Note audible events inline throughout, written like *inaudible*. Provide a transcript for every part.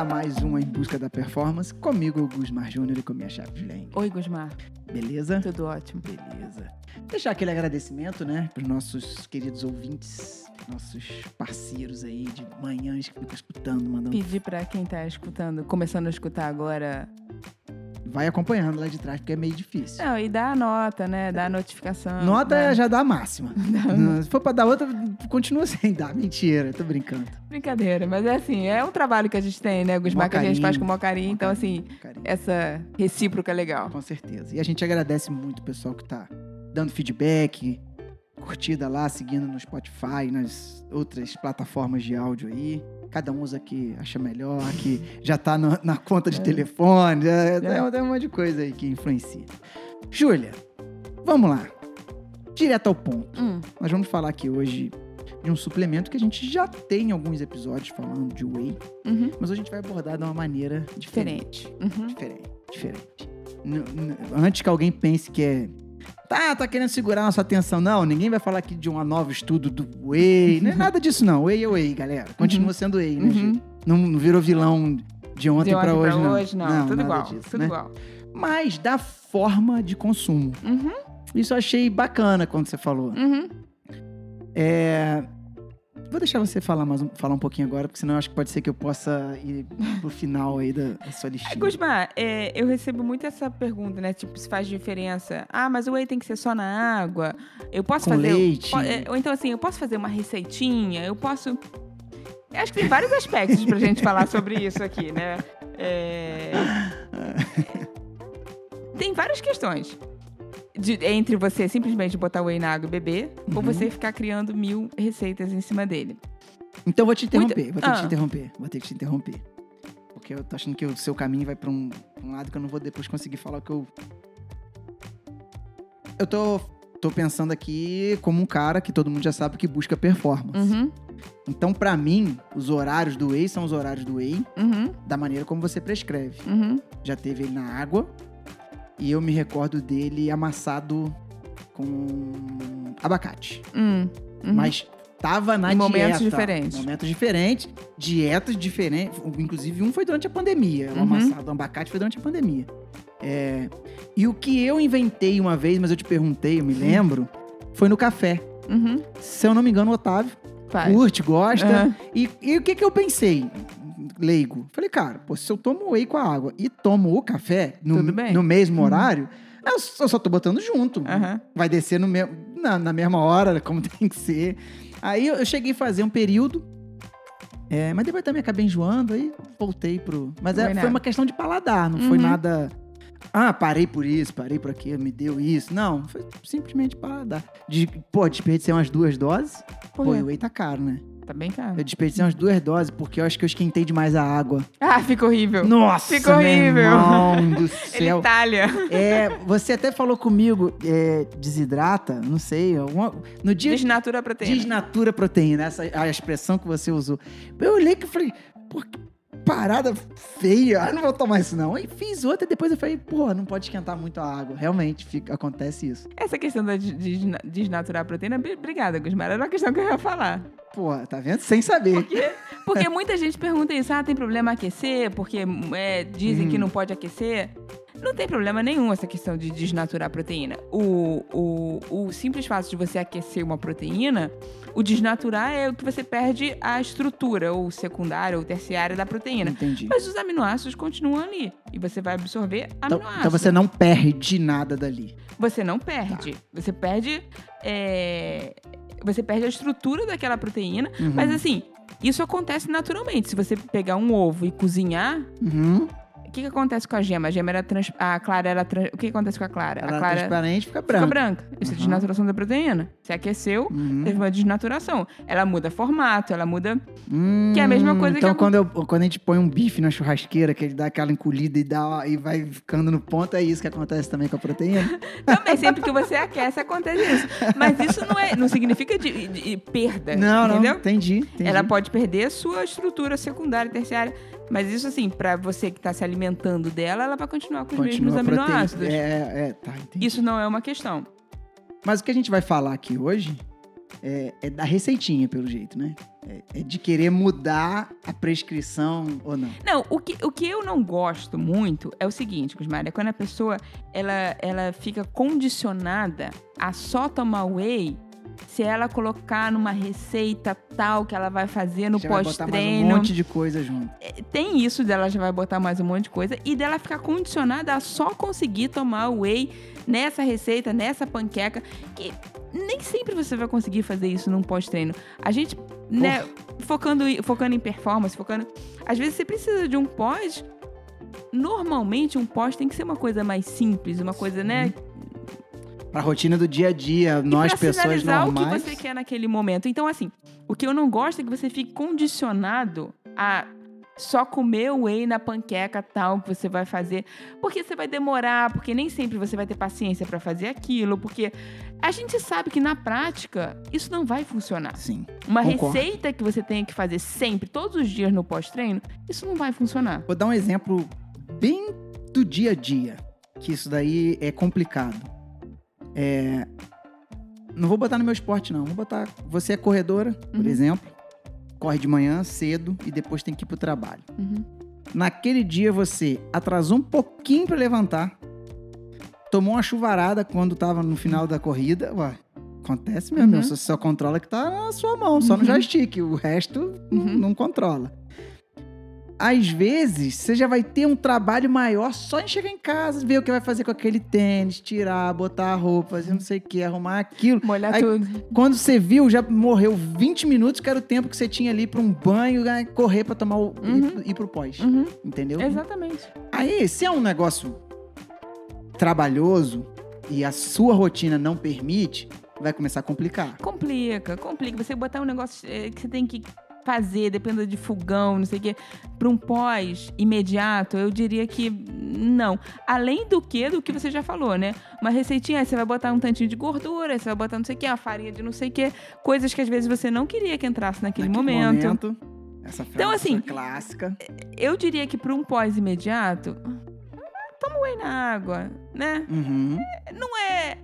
a mais um Em Busca da Performance. Comigo, o Gusmar Júnior e com minha chave Julen. Oi, Gusmar. Beleza? Tudo ótimo. Beleza. Deixar aquele agradecimento, né, para os nossos queridos ouvintes, nossos parceiros aí de manhãs que ficam escutando, mandando. Pedir pra quem tá escutando, começando a escutar agora. Vai acompanhando lá de trás, porque é meio difícil. Não, e dá a nota, né? Dá a notificação. Nota né? já dá a máxima. *laughs* Não, Se for pra dar outra, continua sem dar. Mentira, tô brincando. Brincadeira, mas é assim, é um trabalho que a gente tem, né, Gusmar? Que a gente faz com o maior carinho. Então, assim, Carinho. essa recíproca é legal. Com certeza. E a gente agradece muito o pessoal que tá dando feedback, curtida lá, seguindo no Spotify, nas outras plataformas de áudio aí. Cada um usa que acha melhor, que já tá no- na conta de É. telefone, já, É. tem, um monte de coisa aí que influencia. Júlia, vamos lá. Direto ao ponto. Hum, Nós vamos falar aqui hoje de um suplemento que a gente já tem alguns episódios falando de whey, uhum. mas hoje a gente vai abordar de uma maneira diferente Diferente. Uhum. diferente, diferente. N- antes que alguém pense que é. Tá, tá querendo segurar nossa atenção. Não, ninguém vai falar aqui de um novo estudo do Whey. Não é nada disso, não. Whey é Whey, galera. Continua sendo Whey, né, Uhum. Ju? Não, não virou vilão de ontem, De ontem pra hoje, não. hoje, não. tudo nada igual. disso, tudo né? igual. Mas da forma de consumo. Uhum, Isso eu achei bacana quando você falou. uhum. É. Vou deixar você falar, mais um, falar um pouquinho agora, porque senão eu acho que pode ser que eu possa ir pro final aí da, da sua listinha. Gusmar, é, eu recebo muito essa pergunta, né? Tipo, se faz diferença. Ah, mas o whey tem que ser só na água. Eu posso Com fazer. leite. po- é, ou então, assim, eu posso fazer uma receitinha, eu posso. Eu acho que tem vários aspectos pra gente falar sobre isso aqui, né? É, *laughs* Tem várias questões. De- entre você simplesmente botar o whey na água e beber, ou Uhum. você ficar criando mil receitas em cima dele. Então vou te interromper, vou ter que te Ah. interromper, vou ter que te interromper. Porque eu tô achando que o seu caminho vai pra um, um lado que eu não vou depois conseguir falar o que eu. Eu tô, tô pensando aqui como um cara que todo mundo já sabe que busca performance. Uhum, Então, pra mim, os horários do whey são os horários do whey uhum, da maneira como você prescreve. uhum. Já teve ele na água e eu me recordo dele amassado com abacate. Hum, uhum. Mas tava na Em momentos dieta. diferentes. Momentos diferentes, dietas diferentes. Inclusive, um foi durante a pandemia. O Uhum. amassado do abacate foi durante a pandemia. É, E o que eu inventei uma vez, mas eu te perguntei, eu me lembro, foi no café. Uhum, Se eu não me engano, o Otávio faz. curte, gosta. Aham. E, e o que, que eu pensei? Leigo. Falei, cara, pô, se eu tomo whey com a água e tomo o café no. Uhum. no mesmo horário, eu só, eu só tô botando junto. Aham. Vai descer no me- na, na mesma hora, *laughs* como tem que ser. Aí eu, eu cheguei a fazer um período, é, mas depois também acabei enjoando, aí voltei pro. Mas é, foi foi uma questão de paladar, não foi Uhum. nada. Ah, parei por isso, parei por aquilo, me deu isso. Não, foi simplesmente paladar. De, pô, desperdicei umas duas doses. Pô, o whey tá caro, né? Tá bem caro. Eu desperdicei umas duas doses porque eu acho que eu esquentei demais a água. Ah, fica horrível. Nossa, Ficou meu horrível. irmão do *laughs* Ele céu. talha. É, você até falou comigo, é, desidrata, não sei, alguma, no dia Desnatura proteína. desnatura proteína, essa a expressão que você usou. Eu olhei que falei, que parada feia, ah, não vou tomar isso não. Aí fiz outra e depois eu falei, pô, não pode esquentar muito a água. Realmente fica- acontece isso. Essa questão da de- de- desnaturar a proteína, bri- obrigada, Gusmar. Era uma questão que eu ia falar. Pô, tá vendo? Sem saber. Porque, porque muita gente pergunta isso. Ah, tem problema aquecer? Porque é, dizem que Hum. não pode aquecer. Não tem problema nenhum essa questão de desnaturar a proteína. O, o, o simples fato de você aquecer uma proteína, o desnaturar é o que você perde a estrutura, ou secundária, ou terciária da proteína. Entendi. Mas os aminoácidos continuam ali. E você vai absorver Então, aminoácidos. então você não perde nada dali. Você não perde. Você perde. é, Você perde a estrutura daquela proteína. Uhum. Mas assim, isso acontece naturalmente. Se você pegar um ovo e cozinhar, Uhum. O que, que acontece com a gema? A gema era trans... A clara era. trans- O que, que acontece com a clara? Ela a é clara transparente fica fica branca. branca. Isso é Uhum. desnaturação da proteína. Você aqueceu, Uhum. teve uma desnaturação. Ela muda formato, ela muda. Hum, Que é a mesma coisa que então quando, eu- quando a gente põe um bife na churrasqueira, que ele dá aquela encolhida e, dá, e vai ficando no ponto, é isso que acontece também com a proteína? *laughs* Também, sempre que você aquece, acontece isso. Mas isso não, é, não significa de, de perda. não, não, entendeu? entendi, entendi. Ela pode perder a sua estrutura secundária terciária. Mas isso, assim, pra você que tá se alimentando dela, ela vai continuar com os Continua mesmos aminoácidos. É, é, tá, entendi. Isso não é uma questão. Mas o que a gente vai falar aqui hoje é, é da receitinha, pelo jeito, né? É, é de querer mudar a prescrição ou não. Não, o que, o que eu não gosto muito é o seguinte, Cusmar, é quando a pessoa ela, ela fica condicionada a só tomar whey se ela colocar numa receita tal que ela vai fazer no mais um pós-treino. monte de coisa junto. Tem isso dela já vai botar mais um monte de coisa e dela ficar condicionada a só conseguir tomar whey nessa receita, nessa panqueca, que nem sempre você vai conseguir fazer isso num pós-treino. A gente, né, focando, focando em performance, focando. Às vezes você precisa de um pós. Normalmente, um pós tem que ser uma coisa mais simples, uma coisa, né? Pra rotina do dia a dia, nós, e pra pessoas normais. o que você quer naquele momento. Então, assim, o que eu não gosto é que você fique condicionado a só comer o whey na panqueca tal que você vai fazer, porque você vai demorar, porque nem sempre você vai ter paciência pra fazer aquilo, porque a gente sabe que na prática isso não vai funcionar. Sim. Uma Concordo. receita que você tenha que fazer sempre, todos os dias no pós-treino, isso não vai funcionar. Vou dar um exemplo bem do dia a dia, que isso daí é complicado. É, Não vou botar no meu esporte, não. Vou botar. Você é corredora, por Uhum. exemplo. Corre de manhã cedo e depois tem que ir pro trabalho. Uhum. Naquele dia você atrasou um pouquinho pra levantar, tomou uma chuvarada quando tava no final da corrida. Ué, acontece mesmo, Uhum. você só controla que tá na sua mão, só no Uhum. joystick. O resto não- Uhum. não controla. Às vezes, você já vai ter um trabalho maior só em chegar em casa, ver o que vai fazer com aquele tênis, tirar, botar a roupa, fazer não sei o que, arrumar aquilo. Molhar Aí- tudo. Quando você viu, já morreu 20 minutos, que era o tempo que você tinha ali pra um banho, né, correr pra tomar o. Uhum. ir, pro- ir pro pós. Uhum. Entendeu? Exatamente. Aí, se é um negócio trabalhoso e a sua rotina não permite, vai começar a complicar. Complica, complica. Você botar um negócio eh, que você tem que fazer, dependendo de fogão, não sei o quê, para um pós imediato, eu diria que não. Além do que, do que você já falou, né? Uma receitinha, aí você vai botar um tantinho de gordura, você vai botar não sei o quê, uma farinha de não sei o quê, coisas que às vezes você não queria que entrasse naquele, Naquele momento. essa frase Então, assim, clássica. Eu diria que para um pós imediato, toma whey na água, né? Uhum. Não é.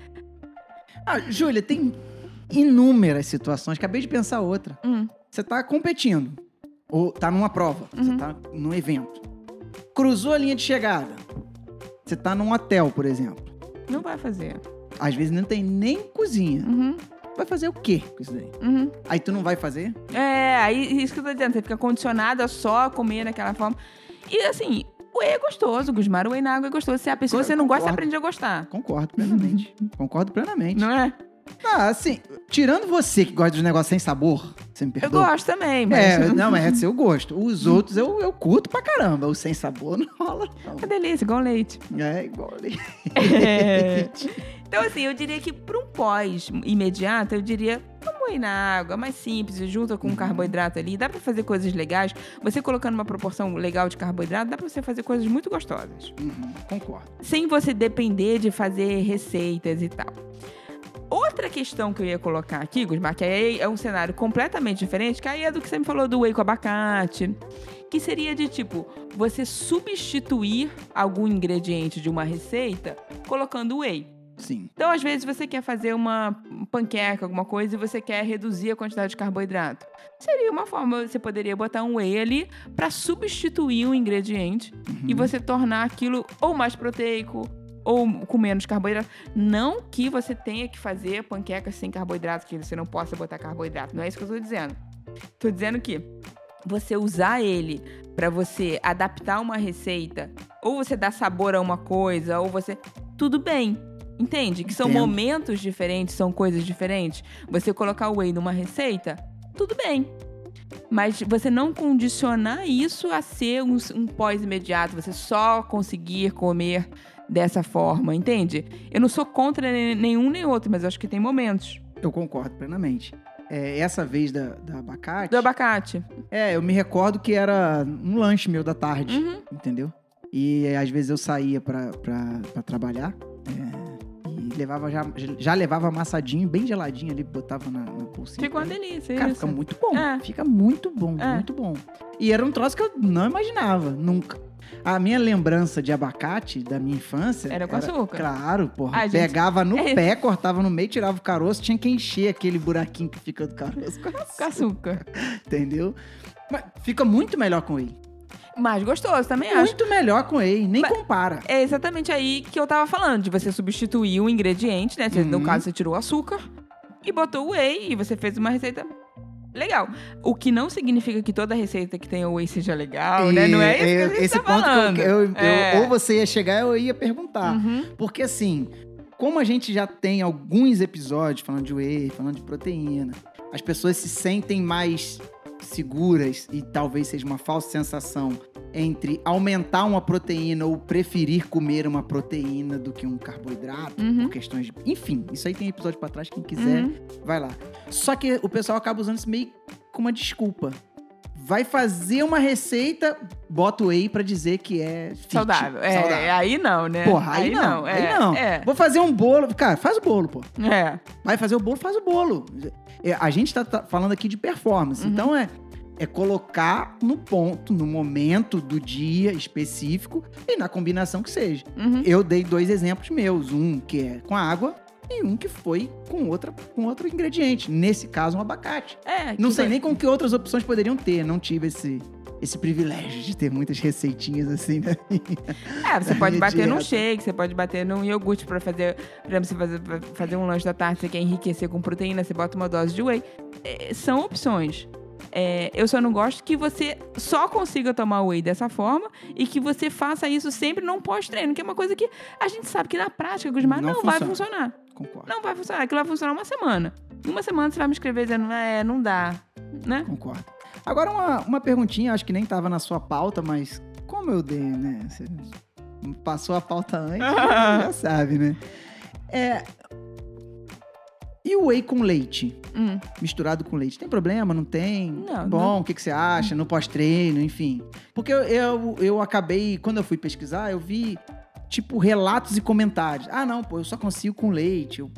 Ah, Júlia, tem inúmeras situações. Acabei de pensar outra. Hum, Você tá competindo. Ou tá numa prova. Você Uhum. tá num evento. Cruzou a linha de chegada. Você tá num hotel, por exemplo. não vai fazer. Às vezes não tem nem cozinha. Uhum, Vai fazer o quê com isso daí? uhum. Aí tu não vai fazer? É, aí isso que eu tô dizendo, você fica condicionada só a comer daquela forma. E assim, o whey é gostoso, Gusmar, o whey na água é gostoso. Se a pessoa você não gosta, você Concordo. aprende a gostar. Concordo plenamente. Concordo plenamente. Não é? Ah, assim, tirando você que gosta dos negócios sem sabor, você me Eu perdoa. gosto também, mas. É, não, mas é seu gosto. Os outros eu, eu curto pra caramba. O sem sabor *laughs* não rola, não. Uma delícia, igual leite. É igual ali. É. Então, assim, eu diria que para um pós imediato, eu diria, toma whey na água, mais simples, junta com um carboidrato ali. Dá pra fazer coisas legais. Você colocando uma proporção legal de carboidrato, dá pra você fazer coisas muito gostosas. Uhum, concordo. sem você depender de fazer receitas e tal. Outra questão que eu ia colocar aqui, Gusmar, que aí é um cenário completamente diferente, que aí é do que você me falou do whey com abacate, que seria de tipo, você substituir algum ingrediente de uma receita colocando whey. Sim. Então, às vezes, você quer fazer uma panqueca, alguma coisa, e você quer reduzir a quantidade de carboidrato. Seria uma forma, você poderia botar um whey ali para substituir um ingrediente e Uhum. você tornar aquilo ou mais proteico ou com menos carboidrato. Não que você tenha que fazer panqueca sem carboidrato, que você não possa botar carboidrato. Não é isso que eu tô dizendo. Tô dizendo que você usar ele para você adaptar uma receita, ou você dar sabor a uma coisa, ou você. Tudo bem. Entende? Que são Entendo. momentos diferentes, são coisas diferentes. Você colocar o whey numa receita, tudo bem. Mas você não condicionar isso a ser um, um pós-imediato, você só conseguir comer dessa forma, entende? Eu não sou contra ne- nenhum nem outro, mas acho que tem momentos. Eu concordo plenamente. É, essa vez da, da abacate. Do abacate. É, eu me recordo que era um lanche meu da tarde, Uhum. entendeu? E às vezes eu saía pra trabalhar. é, levava já, já levava amassadinho, bem geladinho ali, botava na, na. Ficou uma ele. delícia, Cara, isso. fica muito bom. É. Fica muito bom, É. muito bom. E era um troço que eu não imaginava, nunca. A minha lembrança de abacate da minha infância. Era com açúcar. Claro, porra. Gente, Pegava no é- pé, cortava no meio, tirava o caroço, tinha que encher aquele buraquinho que fica do caroço com Com açúcar, açúcar. *laughs* entendeu? Mas fica muito melhor com whey. Mais gostoso, também acho. Muito melhor com whey, nem Mas- compara. É exatamente aí que eu tava falando, de você substituir o ingrediente, né? Você- No Uhum. caso, você tirou o açúcar e botou o whey e você fez uma receita legal. O que não significa que toda receita que tenha whey seja legal, né? Não é isso que a gente esse tá ponto eu- falando. eu, eu- É. ou você ia chegar, eu ia perguntar. Uhum. Porque assim, como a gente já tem alguns episódios falando de whey, falando de proteína, as pessoas se sentem mais seguras e talvez seja uma falsa sensação entre aumentar uma proteína ou preferir comer uma proteína do que um carboidrato, Uhum. por questões de... Enfim, isso aí tem episódio pra trás, quem quiser, Uhum. vai lá. Só que o pessoal acaba usando isso meio com uma desculpa. Vai fazer uma receita, bota o whey pra dizer que é fit, Saudável. É, saudável. aí não, né? Porra, aí, não, É, aí não. É. Vou fazer um bolo. Cara, faz o bolo, pô. é. Vai fazer o bolo, faz o bolo. É, a gente tá, tá falando aqui de performance. Uhum. Então é, é colocar no ponto, no momento do dia específico e na combinação que seja. Uhum. Eu dei dois exemplos meus. Um que é com água e um que foi com, outra, com outro ingrediente. Nesse caso, um abacate. É, Não sei vai- nem com que outras opções poderiam ter. Não tive esse, esse privilégio de ter muitas receitinhas assim, né? É, você *laughs* pode bater num dieta. shake, você pode bater num iogurte pra fazer, por exemplo, você fazer, fazer um lanche da tarde, você quer enriquecer com proteína, você bota uma dose de whey. É, são opções. É, eu só não gosto que você só consiga tomar whey dessa forma e que você faça isso sempre num pós-treino, que é uma coisa que a gente sabe que na prática, Gusmar, Não não, vai funciona. funcionar. Concordo. Não vai funcionar. Aquilo vai funcionar uma semana. Em uma semana você vai me escrever dizendo, é, não dá. Né? Concordo. Agora, uma, uma perguntinha, acho que nem tava na sua pauta, mas como eu dei, né? Você passou a pauta antes, *laughs* já sabe, né? É. E o whey com leite? Hum. Misturado com leite. Tem problema? Não tem? Não, Bom, não. o que, que você acha? No pós-treino, enfim. Porque eu, eu, eu acabei, quando eu fui pesquisar, eu vi, tipo, relatos e comentários. Ah, não, pô, eu só consigo com leite. Eu-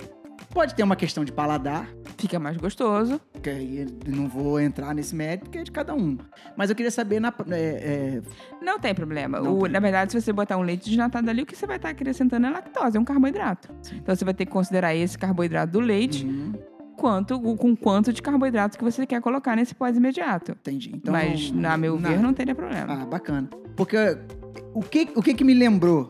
Pode ter uma questão de paladar, Fica mais gostoso. Que não vou entrar nesse mérito, porque é de cada um. Mas eu queria saber, na, é, é, Não tem problema. Não O- tem. Na verdade, se você botar um leite desnatado ali, o que você vai estar acrescentando é lactose, é um carboidrato. Sim. Então você vai ter que considerar esse carboidrato do leite Uhum, quanto, com quanto de carboidrato que você quer colocar nesse pós-imediato. entendi. Então, Mas, na meu na- ver, não teria problema. Ah, bacana. Porque o que, o que que me lembrou?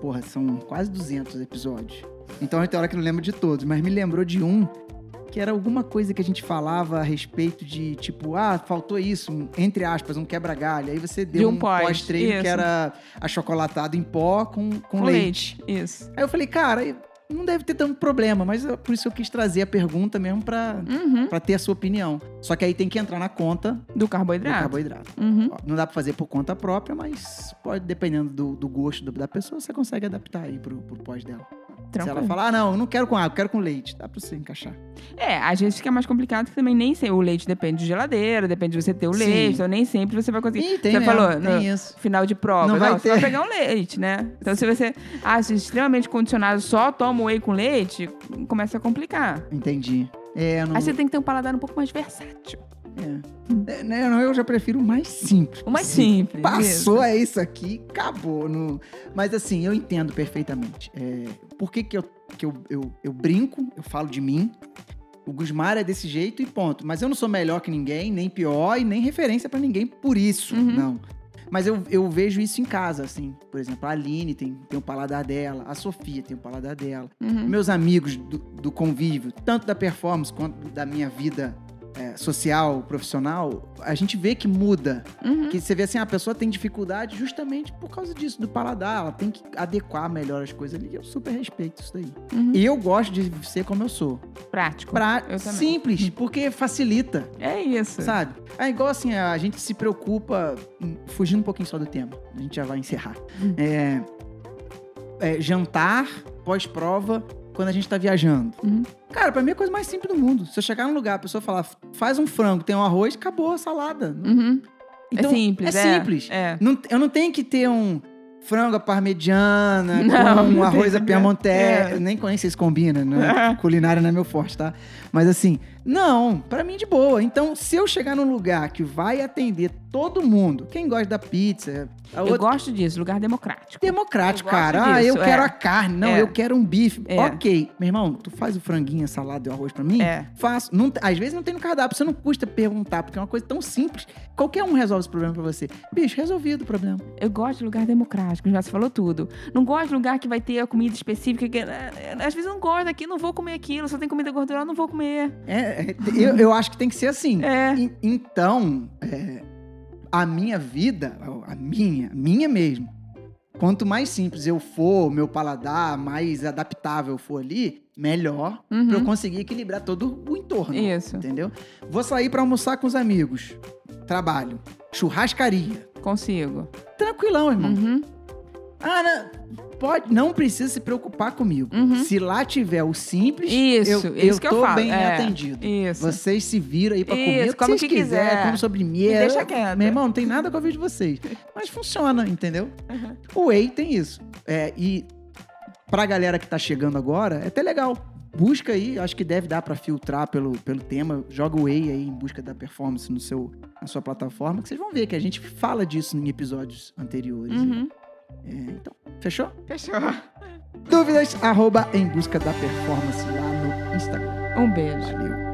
Porra, são quase 200 episódios. Então tem hora que não lembro de todos, mas me lembrou de um que era alguma coisa que a gente falava a respeito de, tipo, ah, faltou isso, um, entre aspas, um quebra-galho. Aí você deu um um pós, pós-treino que era achocolatado em pó com, com, Com leite. leite. Isso. Aí eu falei, cara, não deve ter tanto problema, mas por isso eu quis trazer a pergunta mesmo pra, Uhum. pra ter a sua opinião. Só que aí tem que entrar na conta Do do carboidrato. carboidrato. Uhum. Não dá pra fazer por conta própria, mas pode, dependendo do, do gosto da pessoa, você consegue adaptar aí pro, pro pós dela. Se ela Tranquilo. falar, ah, não, eu não quero com água, eu quero com leite, dá pra você encaixar. É, às vezes fica mais complicado que também nem sempre o leite depende de geladeira, depende de você ter o Sim. leite, então nem sempre você vai conseguir. Ih, tem Você mesmo, falou, tem no- isso. final de prova. Não Não, vai você vai ter. pegar um leite, né? Então, se você acha extremamente condicionado, só toma whey com leite, começa a complicar. Entendi. É, não... Aí você tem que ter um paladar um pouco mais versátil. É. É, né, não, eu já prefiro o mais simples. O mais simples. Passou, isso. é isso aqui, acabou. No... Mas assim, eu entendo perfeitamente. É, por que, que, eu, que eu, eu, eu brinco, eu falo de mim. O Gusmar é desse jeito e ponto. Mas eu não sou melhor que ninguém, nem pior e nem referência pra ninguém por isso, Uhum. não. Mas eu, eu vejo isso em casa, assim. Por exemplo, a Aline tem, tem o paladar dela, a Sofia tem o paladar dela. Uhum. Meus amigos do, do convívio, tanto da performance quanto da minha vida é, social, profissional, a gente vê que muda. Uhum. Que você vê assim, a pessoa tem dificuldade justamente por causa disso, do paladar. Ela tem que adequar melhor as coisas ali. Eu super respeito isso daí. Uhum. E eu gosto de ser como eu sou. Prático. Pra... Eu. Simples, *laughs* porque facilita, É isso. sabe? É igual assim, a gente se preocupa, fugindo um pouquinho só do tema, a gente já vai encerrar. Hum. É, é, jantar, pós-prova, quando a gente tá viajando. Uhum. Cara, pra mim é a coisa mais simples do mundo. Se eu chegar num lugar, a pessoa falar, faz um frango, tem um arroz, acabou a salada. Uhum. Então, é simples. É simples. É. Não- eu não tenho que ter um. frango à parmegiana, Não, *laughs* com não arroz à piamonté. é. Eu Nem conheço se vocês combinam, né? *laughs* Culinária não é meu forte, tá? Mas assim, não, pra mim de boa. Então, se eu chegar num lugar que vai atender todo mundo, quem gosta da pizza, Eu outra gosto disso, lugar democrático. democrático, Eu gosto cara. ah, eu disso, quero é. a carne. Não, É. eu quero um bife. É. Ok. Meu irmão, tu faz o franguinho, a salada e o arroz pra mim? É. Faço. Não, às vezes não tem no cardápio, você não custa perguntar, porque é uma coisa tão simples. Qualquer um resolve esse problema pra você. Bicho, resolvido o problema. Eu gosto de lugar democrático, já se falou tudo. Não gosto de lugar que vai ter a comida específica. Que, eh, às vezes eu não gosto daqui, não vou comer aquilo. Só tem comida gordurosa, não vou comer. É, é, eu, eu acho que tem que ser assim. É. E- então, é, a minha vida, a minha, minha mesmo, quanto mais simples eu for, meu paladar, mais adaptável eu for ali, melhor Uhum. pra eu conseguir equilibrar todo o entorno. Isso. Entendeu? Vou sair pra almoçar com os amigos. Trabalho. Churrascaria. Consigo. Tranquilão, irmão. Uhum. Ah, não, pode, não precisa se preocupar comigo. Uhum. Se lá tiver o simples, Isso, eu, isso eu eu tô falo. bem é. atendido. Isso. Vocês se viram aí pra Isso, comer o que come o vocês que quiserem, quiser. como sobremesa. Me deixa quieto. Meu irmão, não tem nada com a vida de vocês. Mas funciona, entendeu? Uhum. O Whey tem isso. É, e pra galera que tá chegando agora, é até legal. Busca aí, acho que deve dar pra filtrar pelo, pelo tema. Joga o Whey aí em busca da performance no seu, na sua plataforma, que vocês vão ver que a gente fala disso em episódios anteriores. Uhum. É, então, fechou? Fechou. Dúvidas, arroba em busca da performance lá no Instagram. Um beijo. Valeu.